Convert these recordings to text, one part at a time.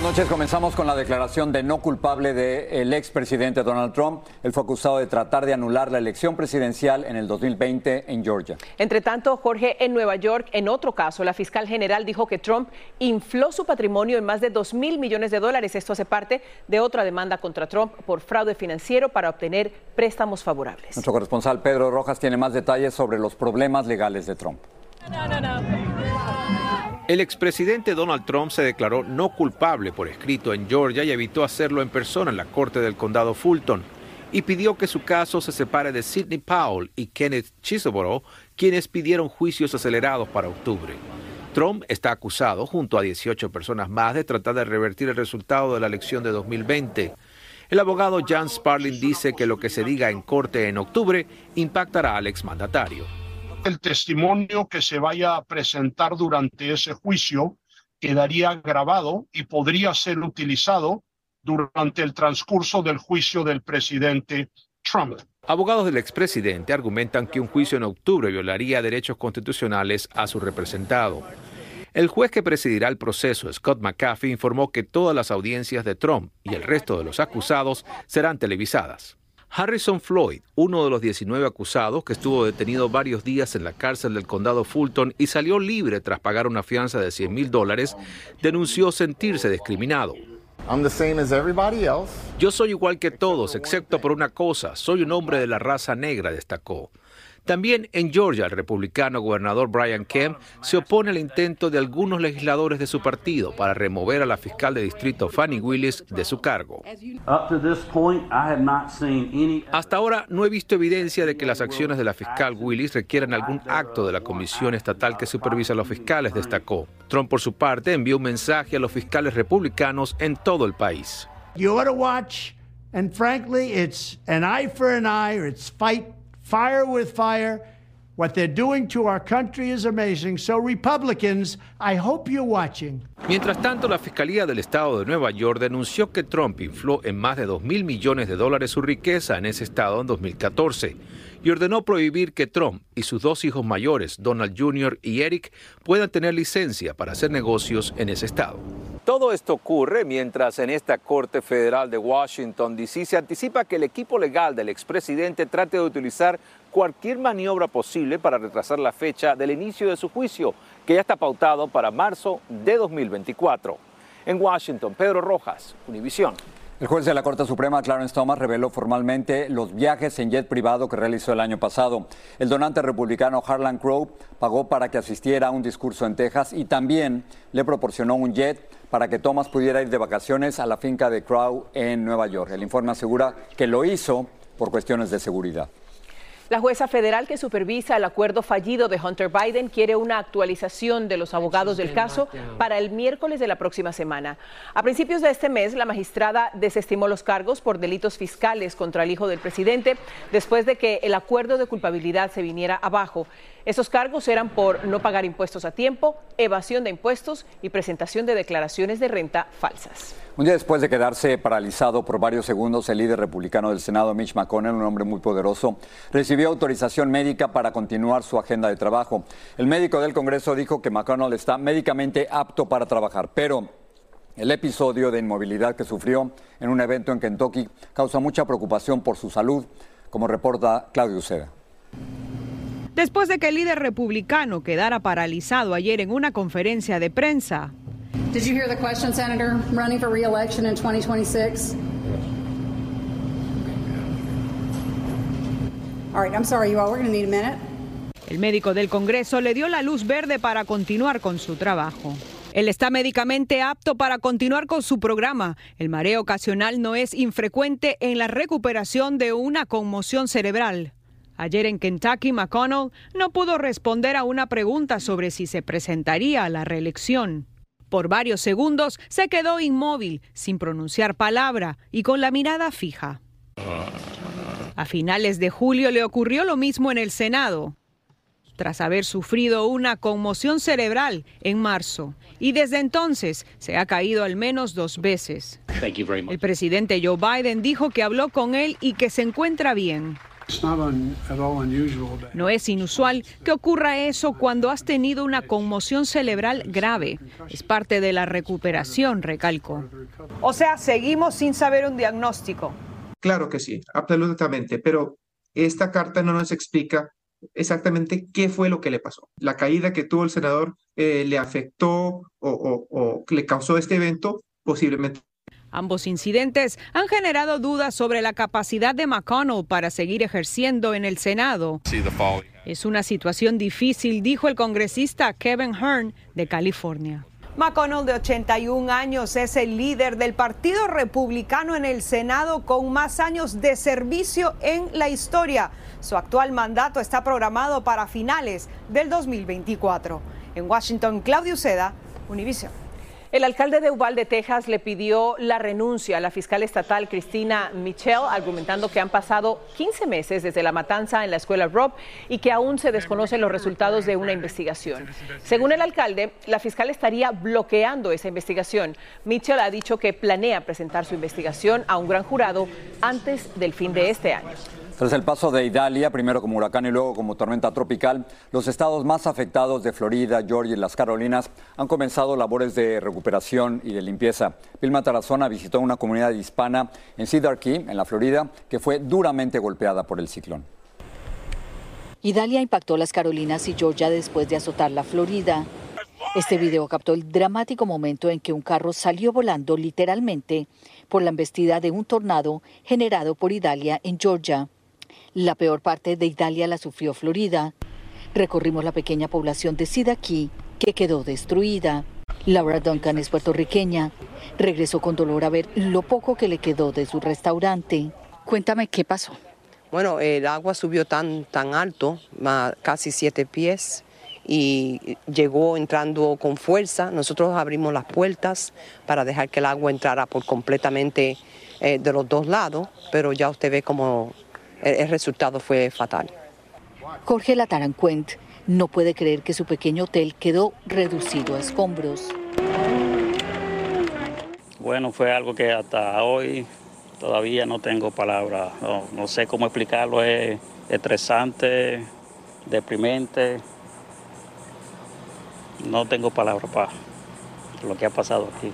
Buenas noches. Comenzamos con la declaración de no culpable del expresidente Donald Trump. Él fue acusado de tratar de anular la elección presidencial en el 2020 en Georgia. Entre tanto, Jorge, en Nueva York, en otro caso, la fiscal general dijo que Trump infló su patrimonio en más de 2 mil millones de dólares. Esto hace parte de otra demanda contra Trump por fraude financiero para obtener préstamos favorables. Nuestro corresponsal Pedro Rojas tiene más detalles sobre los problemas legales de Trump. No, no, no. El expresidente Donald Trump se declaró no culpable por escrito en Georgia y evitó hacerlo en persona en la corte del condado Fulton y pidió que su caso se separe de Sidney Powell y Kenneth Chisholm, quienes pidieron juicios acelerados para octubre. Trump está acusado, junto a 18 personas más, de tratar de revertir el resultado de la elección de 2020. El abogado Jan Sparling dice que lo que se diga en corte en octubre impactará al exmandatario el testimonio que se vaya a presentar durante ese juicio quedaría grabado y podría ser utilizado durante el transcurso del juicio del presidente Trump. Abogados del expresidente argumentan que un juicio en octubre violaría derechos constitucionales a su representado. El juez que presidirá el proceso, Scott McAfee, informó que todas las audiencias de Trump y el resto de los acusados serán televisadas. Harrison Floyd, uno de los 19 acusados que estuvo detenido varios días en la cárcel del condado Fulton y salió libre tras pagar una fianza de 100 mil dólares, denunció sentirse discriminado. Yo soy igual que todos, excepto por una cosa, soy un hombre de la raza negra, destacó. También en Georgia, el republicano gobernador Brian Kemp se opone al intento de algunos legisladores de su partido para remover a la fiscal de distrito Fanny Willis de su cargo. Hasta ahora no he visto evidencia de que las acciones de la fiscal Willis requieran algún acto de la comisión estatal que supervisa a los fiscales, destacó. Trump, por su parte, envió un mensaje a los fiscales republicanos en todo el país. You ought to watch, and frankly, it's an eye for an eye, or it's fight fire with fire. What they're doing to our country is amazing. So, Republicans, I hope you're watching. Mientras tanto, la Fiscalía del Estado de Nueva York denunció que Trump infló en más de 2 mil millones de dólares su riqueza en ese estado en 2014 y ordenó prohibir que Trump y sus dos hijos mayores, Donald Jr. y Eric, puedan tener licencia para hacer negocios en ese estado. Todo esto ocurre mientras en esta Corte Federal de Washington, D.C. se anticipa que el equipo legal del expresidente trate de utilizar cualquier maniobra posible para retrasar la fecha del inicio de su juicio, que ya está pautado para marzo de 2024. En Washington, Pedro Rojas, Univisión. El juez de la Corte Suprema, Clarence Thomas, reveló formalmente los viajes en jet privado que realizó el año pasado. El donante republicano Harlan Crow pagó para que asistiera a un discurso en Texas y también le proporcionó un jet para que Thomas pudiera ir de vacaciones a la finca de Crow en Nueva York. El informe asegura que lo hizo por cuestiones de seguridad. La jueza federal que supervisa el acuerdo fallido de Hunter Biden quiere una actualización de los abogados del caso para el miércoles de la próxima semana. A principios de este mes, la magistrada desestimó los cargos por delitos fiscales contra el hijo del presidente después de que el acuerdo de culpabilidad se viniera abajo. Esos cargos eran por no pagar impuestos a tiempo, evasión de impuestos y presentación de declaraciones de renta falsas. Un día después de quedarse paralizado por varios segundos, el líder republicano del Senado, Mitch McConnell, un hombre muy poderoso, recibió autorización médica para continuar su agenda de trabajo. El médico del Congreso dijo que McConnell está médicamente apto para trabajar, pero el episodio de inmovilidad que sufrió en un evento en Kentucky causa mucha preocupación por su salud, como reporta Claudio Uceda. Después de que el líder republicano quedara paralizado ayer en una conferencia de prensa. Did you hear the question, Senator? Running for re-election in 2026? All right, I'm sorry, you all. We're going to need a minute. El médico del Congreso le dio la luz verde para continuar con su trabajo. Él está médicamente apto para continuar con su programa. El mareo ocasional no es infrecuente en la recuperación de una conmoción cerebral. Ayer en Kentucky, McConnell no pudo responder a una pregunta sobre si se presentaría a la reelección. Por varios segundos se quedó inmóvil, sin pronunciar palabra y con la mirada fija. A finales de julio le ocurrió lo mismo en el Senado. tras haber sufrido una conmoción cerebral en marzo y desde entonces se ha caído al menos dos veces. El presidente Joe Biden dijo que habló con él y que se encuentra bien. No es inusual que ocurra eso cuando has tenido una conmoción cerebral grave. Es parte de la recuperación, recalcó. O sea, seguimos sin saber un diagnóstico. Claro que sí, absolutamente, pero esta carta no nos explica exactamente qué fue lo que le pasó. La caída que tuvo el senador eh, le afectó o, o le causó este evento, posiblemente Ambos incidentes han generado dudas sobre la capacidad de McConnell para seguir ejerciendo en el Senado. Es una situación difícil, dijo el congresista Kevin Hearn de California. McConnell, de 81 años, es el líder del Partido Republicano en el Senado con más años de servicio en la historia. Su actual mandato está programado para finales del 2024. En Washington, Claudio Seda, Univision. El alcalde de Uvalde, Texas, le pidió la renuncia a la fiscal estatal Cristina Michelle, argumentando que han pasado 15 meses desde la matanza en la escuela Rob y que aún se desconocen los resultados de una investigación. Según el alcalde, la fiscal estaría bloqueando esa investigación. Mitchell ha dicho que planea presentar su investigación a un gran jurado antes del fin de este año. Tras el paso de Idalia, primero como huracán y luego como tormenta tropical, los estados más afectados de Florida, Georgia y las Carolinas han comenzado labores de recuperación y de limpieza. Vilma Tarazona visitó una comunidad hispana en Cedar Key, en la Florida, que fue duramente golpeada por el ciclón. Idalia impactó las Carolinas y Georgia después de azotar la Florida. Este video captó el dramático momento en que un carro salió volando literalmente por la embestida de un tornado generado por Idalia en Georgia. La peor parte de Italia la sufrió Florida. Recorrimos la pequeña población de Sidaquí, que quedó destruida. Laura Duncan es puertorriqueña. Regresó con dolor a ver lo poco que le quedó de su restaurante. Cuéntame qué pasó. Bueno, el agua subió tan, tan alto, casi siete pies, y llegó entrando con fuerza. Nosotros abrimos las puertas para dejar que el agua entrara por completamente eh, de los dos lados, pero ya usted ve como el, resultado fue fatal. Jorge Latarancuent no puede creer que su pequeño hotel quedó reducido a escombros. Bueno, fue algo que hasta hoy todavía no tengo palabras, no, sé cómo explicarlo, es estresante, deprimente, no tengo palabras para lo que ha pasado aquí.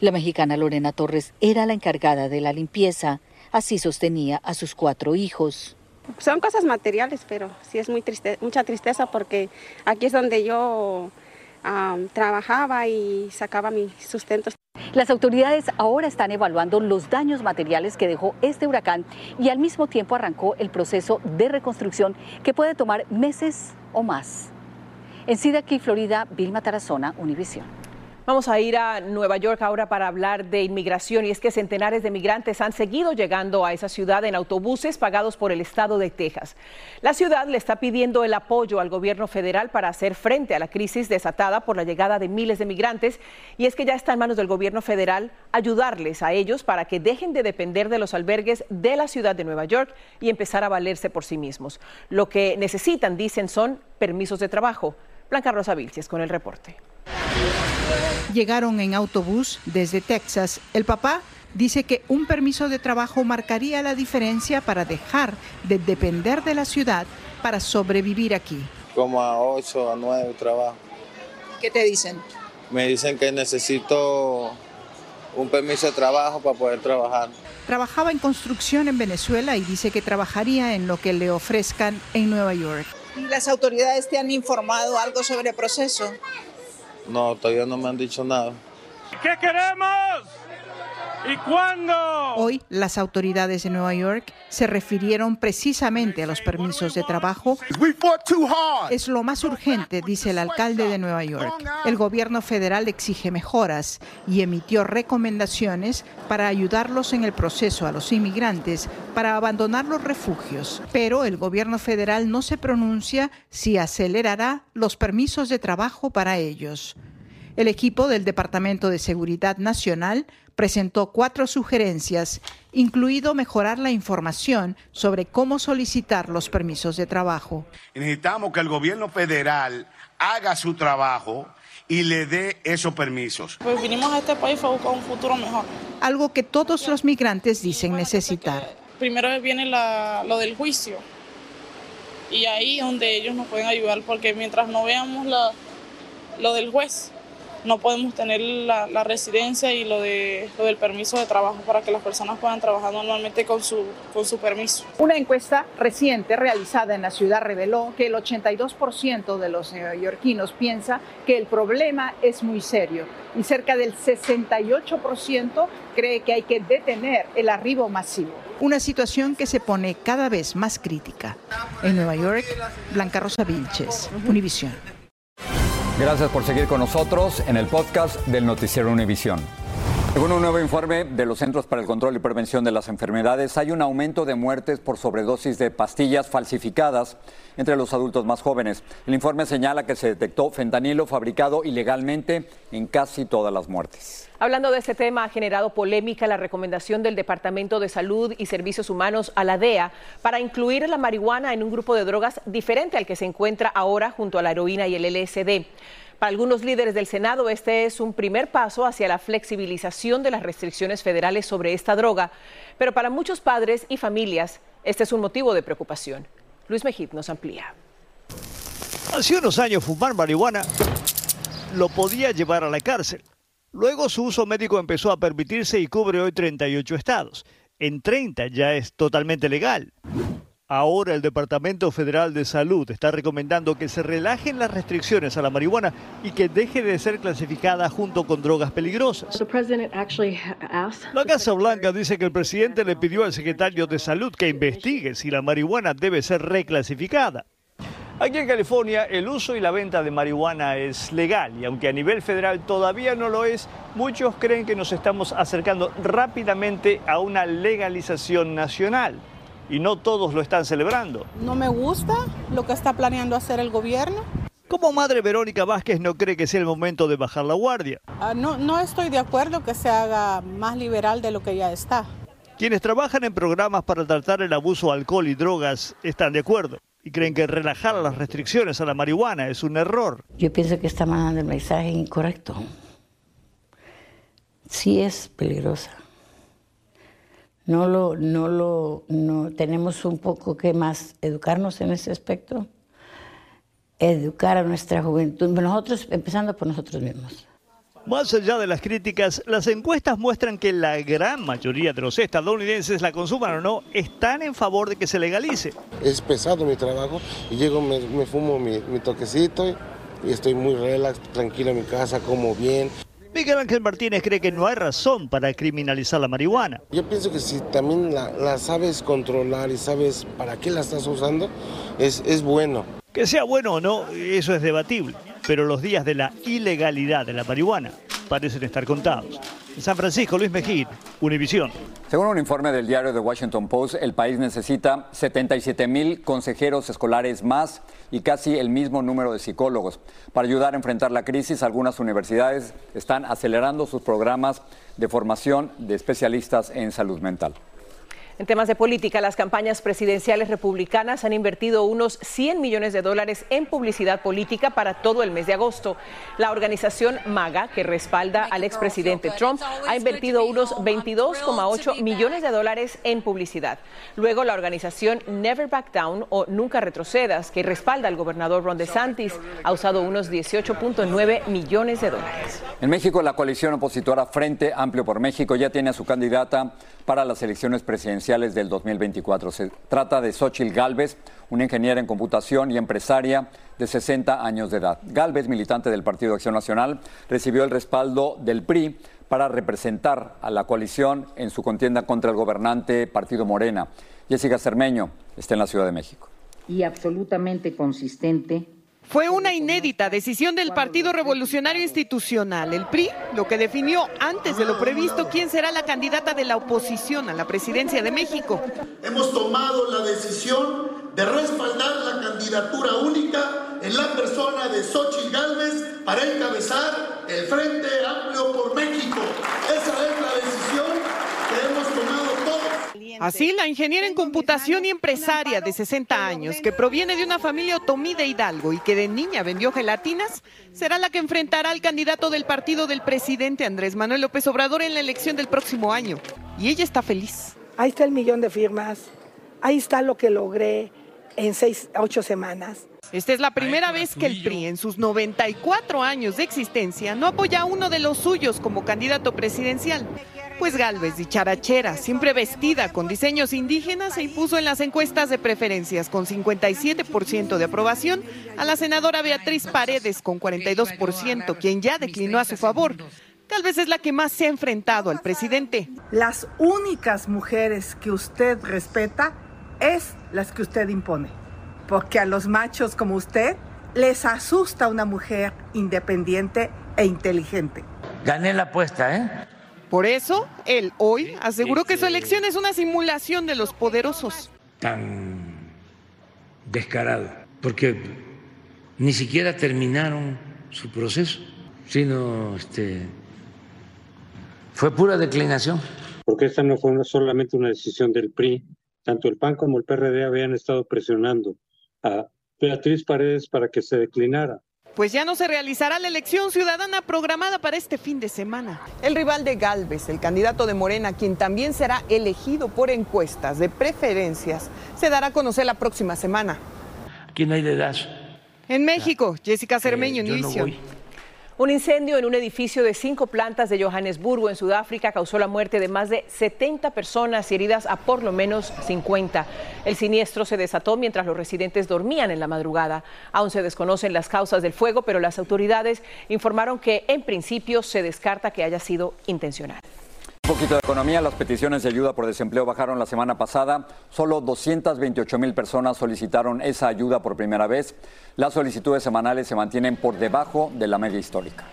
La mexicana Lorena Torres era la encargada de la limpieza Así sostenía a sus cuatro hijos. Son cosas materiales, pero sí es muy triste, mucha tristeza porque aquí es donde yo trabajaba y sacaba mi sustento. Las autoridades ahora están evaluando los daños materiales que dejó este huracán y al mismo tiempo arrancó el proceso de reconstrucción que puede tomar meses o más. En Sidaquí, Florida, Vilma Tarazona, Univisión. Vamos a ir a Nueva York ahora para hablar de inmigración y es que centenares de migrantes han seguido llegando a esa ciudad en autobuses pagados por el estado de Texas. La ciudad le está pidiendo el apoyo al gobierno federal para hacer frente a la crisis desatada por la llegada de miles de migrantes y es que ya está en manos del gobierno federal ayudarles a ellos para que dejen de depender de los albergues de la ciudad de Nueva York y empezar a valerse por sí mismos. Lo que necesitan, dicen, son permisos de trabajo. Blanca Rosa Vilches con el reporte. Llegaron en autobús desde Texas. El papá dice que un permiso de trabajo marcaría la diferencia para dejar de depender de la ciudad para sobrevivir aquí. Como a 8 a 9 trabajo. ¿Qué te dicen? Me dicen que necesito un permiso de trabajo para poder trabajar. Trabajaba en construcción en Venezuela y dice que trabajaría en lo que le ofrezcan en Nueva York. ¿Y las autoridades te han informado algo sobre el proceso? No, todavía no me han dicho nada. ¿Qué queremos? ¿Y cuándo? Hoy las autoridades de Nueva York se refirieron precisamente a los permisos de trabajo. Es lo más urgente, dice el alcalde de Nueva York. El gobierno federal exige mejoras y emitió recomendaciones para ayudarlos en el proceso a los inmigrantes para abandonar los refugios. Pero el gobierno federal no se pronuncia si acelerará los permisos de trabajo para ellos. El equipo del Departamento de Seguridad Nacional presentó cuatro sugerencias, incluido mejorar la información sobre cómo solicitar los permisos de trabajo. Necesitamos que el gobierno federal haga su trabajo y le dé esos permisos. Pues vinimos a este país a buscar un futuro mejor. Algo que todos los migrantes dicen necesitar. Primero viene lo del juicio y ahí es donde ellos nos pueden ayudar porque mientras no veamos lo del juez, no podemos tener la, residencia y lo, de, lo del permiso de trabajo para que las personas puedan trabajar normalmente con su, con su permiso. Una encuesta reciente realizada en la ciudad reveló que el 82% de los neoyorquinos piensa que el problema es muy serio y cerca del 68% cree que hay que detener el arribo masivo. Una situación que se pone cada vez más crítica. En Nueva York, Blanca Rosa Vilches, Univisión. Gracias por seguir con nosotros en el podcast del Noticiero Univisión. Según un nuevo informe de los Centros para el Control y Prevención de las Enfermedades, hay un aumento de muertes por sobredosis de pastillas falsificadas entre los adultos más jóvenes. El informe señala que se detectó fentanilo fabricado ilegalmente en casi todas las muertes. Hablando de este tema, ha generado polémica la recomendación del Departamento de Salud y Servicios Humanos a la DEA para incluir la marihuana en un grupo de drogas diferente al que se encuentra ahora junto a la heroína y el LSD. Para algunos líderes del Senado, este es un primer paso hacia la flexibilización de las restricciones federales sobre esta droga, pero para muchos padres y familias, este es un motivo de preocupación. Luis Mejid nos amplía. Hace unos años fumar marihuana lo podía llevar a la cárcel. Luego su uso médico empezó a permitirse y cubre hoy 38 estados. En 30 ya es totalmente legal. Ahora el Departamento Federal de Salud está recomendando que se relajen las restricciones a la marihuana y que deje de ser clasificada junto con drogas peligrosas. La Casa Blanca dice que el presidente le pidió al secretario de Salud que investigue si la marihuana debe ser reclasificada. Aquí en California el uso y la venta de marihuana es legal y aunque a nivel federal todavía no lo es, muchos creen que nos estamos acercando rápidamente a una legalización nacional y no todos lo están celebrando. No me gusta lo que está planeando hacer el gobierno. Como madre Verónica Vázquez no cree que sea el momento de bajar la guardia. Ah, no, no estoy de acuerdo que se haga más liberal de lo que ya está. Quienes trabajan en programas para tratar el abuso de alcohol y drogas están de acuerdo y creen que relajar las restricciones a la marihuana es un error. Yo pienso que está mandando el mensaje incorrecto. Sí es peligrosa. No lo, no lo, no tenemos un poco que más educarnos en ese aspecto, educar a nuestra juventud, nosotros empezando por nosotros mismos. Más allá de las críticas, las encuestas muestran que la gran mayoría de los estadounidenses, la consuman o no, están en favor de que se legalice. Es pesado mi trabajo y llego, me, fumo mi, toquecito y estoy muy relax, tranquilo en mi casa, como bien. Miguel Ángel Martínez cree que no hay razón para criminalizar la marihuana. Yo pienso que si también la, sabes controlar y sabes para qué la estás usando, es, es bueno. Que sea bueno o no, eso es debatible pero los días de la ilegalidad de la marihuana parecen estar contados. San Francisco, Luis Mejid, Univisión. Según un informe del diario The Washington Post, el país necesita 77 mil consejeros escolares más y casi el mismo número de psicólogos. Para ayudar a enfrentar la crisis, algunas universidades están acelerando sus programas de formación de especialistas en salud mental. En temas de política, las campañas presidenciales republicanas han invertido unos 100 millones de dólares en publicidad política para todo el mes de agosto. La organización MAGA, que respalda al expresidente Trump, ha invertido unos 22,8 millones de dólares en publicidad. Luego, la organización Never Back Down o Nunca Retrocedas, que respalda al gobernador Ron DeSantis, ha usado unos 18.9 millones de dólares. En México, la coalición opositora Frente Amplio por México ya tiene a su candidata para las elecciones presidenciales del 2024. Se trata de Xochil Gálvez, una ingeniera en computación y empresaria de 60 años de edad. Gálvez, militante del Partido Acción Nacional, recibió el respaldo del PRI para representar a la coalición en su contienda contra el gobernante Partido Morena. Jessica Cermeño está en la Ciudad de México. Y absolutamente consistente fue una inédita decisión del Partido Revolucionario Institucional, el PRI, lo que definió antes de lo previsto quién será la candidata de la oposición a la presidencia de México. Hemos tomado la decisión de respaldar la candidatura única en la persona de Xochitl Gálvez para encabezar el Frente Amplio por México. Esa es la decisión que hemos tomado todos. Así, la ingeniera en computación y empresaria de 60 años, que proviene de una familia otomí de Hidalgo y que de niña vendió gelatinas, será la que enfrentará al candidato del partido del presidente Andrés Manuel López Obrador en la elección del próximo año. Y ella está feliz. Ahí está el millón de firmas, ahí está lo que logré en seis a ocho semanas. Esta es la primera vez que el PRI, en sus 94 años de existencia, no apoya a uno de los suyos como candidato presidencial. Pues Galvez, dicharachera, siempre vestida con diseños indígenas, se impuso en las encuestas de preferencias con 57% de aprobación a la senadora Beatriz Paredes con 42%, quien ya declinó a su favor. Galvez es la que más se ha enfrentado al presidente. Las únicas mujeres que usted respeta es las que usted impone, porque a los machos como usted les asusta una mujer independiente e inteligente. Gané la apuesta, ¿eh? Por eso, él hoy aseguró que su elección es una simulación de los poderosos. Tan descarado, porque ni siquiera terminaron su proceso, sino este, fue pura declinación. Porque esta no fue solamente una decisión del PRI, tanto el PAN como el PRD habían estado presionando a Beatriz Paredes para que se declinara. Pues ya no se realizará la elección ciudadana programada para este fin de semana. El rival de Galvez, el candidato de Morena, quien también será elegido por encuestas de preferencias, se dará a conocer la próxima semana. No hay edad. En México, Jessica Cermeño, Eh, yo no Univision. voy. Un incendio en un edificio de cinco plantas de Johannesburgo, en Sudáfrica, causó la muerte de más de 70 personas y heridas a por lo menos 50. El siniestro se desató mientras los residentes dormían en la madrugada. Aún se desconocen las causas del fuego, pero las autoridades informaron que en principio se descarta que haya sido intencional. Poquito de economía, las peticiones de ayuda por desempleo bajaron la semana pasada. Solo 228 mil personas solicitaron esa ayuda por primera vez. Las solicitudes semanales se mantienen por debajo de la media histórica.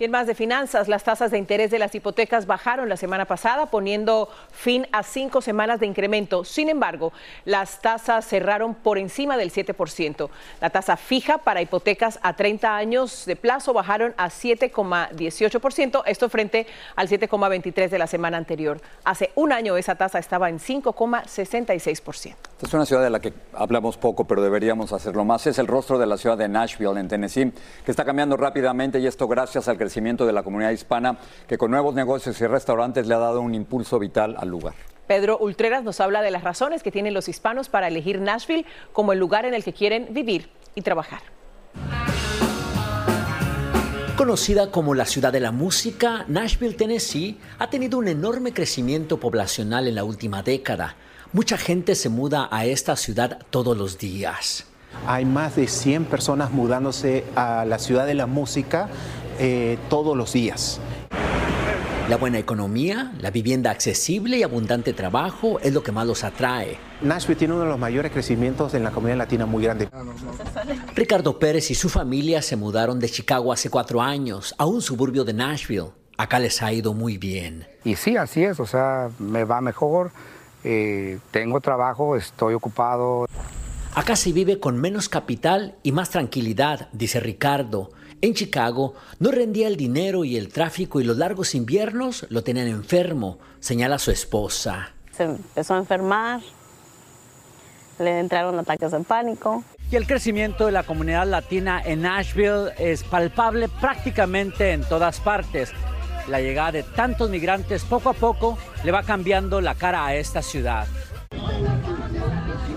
Y en más de finanzas, las tasas de interés de las hipotecas bajaron la semana pasada, poniendo fin a cinco semanas de incremento. Sin embargo, las tasas cerraron por encima del 7%. La tasa fija para hipotecas a 30 años de plazo bajaron a 7,18%, esto frente al 7,23% de la semana anterior. Hace un año esa tasa estaba en 5,66%. Esta es una ciudad de la que hablamos poco, pero deberíamos hacerlo más. Es el rostro de la ciudad de Nashville, en Tennessee, que está cambiando rápidamente y esto gracias al crecimiento de la comunidad hispana, que con nuevos negocios y restaurantes le ha dado un impulso vital al lugar. Pedro Ultreras nos habla de las razones que tienen los hispanos para elegir Nashville como el lugar en el que quieren vivir y trabajar. Conocida como la ciudad de la música, Nashville, Tennessee, ha tenido un enorme crecimiento poblacional en la última década. Mucha gente se muda a esta ciudad todos los días. Hay más de 100 personas mudándose a la ciudad de la música eh, todos los días. La buena economía, la vivienda accesible y abundante trabajo es lo que más los atrae. Nashville tiene uno de los mayores crecimientos en la comunidad latina muy grande. Ricardo Pérez y su familia se mudaron de Chicago hace cuatro años a un suburbio de Nashville. Acá les ha ido muy bien. Y sí, así es, o sea, me va mejor, eh, tengo trabajo, estoy ocupado. Acá se vive con menos capital y más tranquilidad, dice Ricardo. En Chicago no rendía el dinero y el tráfico y los largos inviernos lo tenían enfermo, señala su esposa. Se empezó a enfermar, le entraron ataques de pánico. Y el crecimiento de la comunidad latina en Nashville es palpable prácticamente en todas partes. La llegada de tantos migrantes poco a poco le va cambiando la cara a esta ciudad.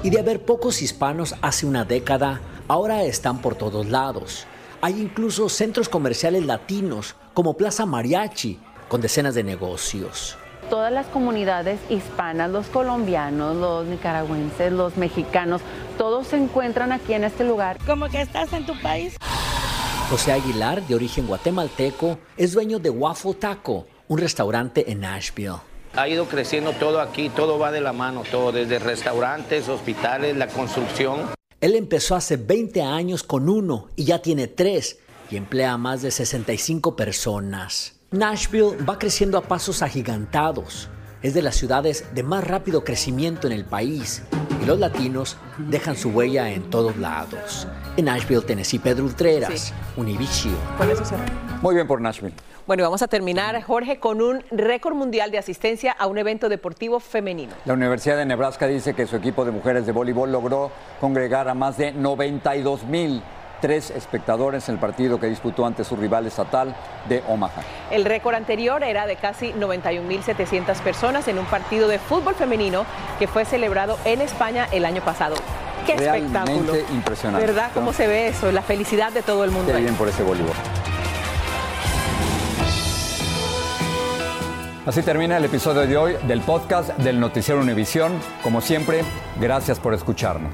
Y de haber pocos hispanos hace una década, ahora están por todos lados. Hay incluso centros comerciales latinos como Plaza Mariachi, con decenas de negocios. Todas las comunidades hispanas, los colombianos, los nicaragüenses, los mexicanos, todos se encuentran aquí en este lugar. Como que estás en tu país. José Aguilar, de origen guatemalteco, es dueño de Waffle Taco, un restaurante en Nashville. Ha ido creciendo todo aquí, todo va de la mano, todo, desde restaurantes, hospitales, la construcción. Él empezó hace 20 años con uno y ya tiene tres y emplea a más de 65 personas. Nashville va creciendo a pasos agigantados. Es de las ciudades de más rápido crecimiento en el país y los latinos dejan su huella en todos lados. En Nashville, Tennessee, Pedro Ultreras, Univision. Muy bien por Nashville. Bueno, y vamos a terminar, Jorge, con un récord mundial de asistencia a un evento deportivo femenino. La Universidad de Nebraska dice que su equipo de mujeres de voleibol logró congregar a más de 92 mil tres espectadores en el partido que disputó ante su rival estatal de Omaha. El récord anterior era de casi 91.700 personas en un partido de fútbol femenino que fue celebrado en España el año pasado. ¡Qué Realmente espectáculo! impresionante. ¿Verdad? ¿Cómo se ve eso? La felicidad de todo el mundo. Qué ahí. bien por ese voleibol. Así termina el episodio de hoy del podcast del Noticiero Univisión. Como siempre, gracias por escucharnos.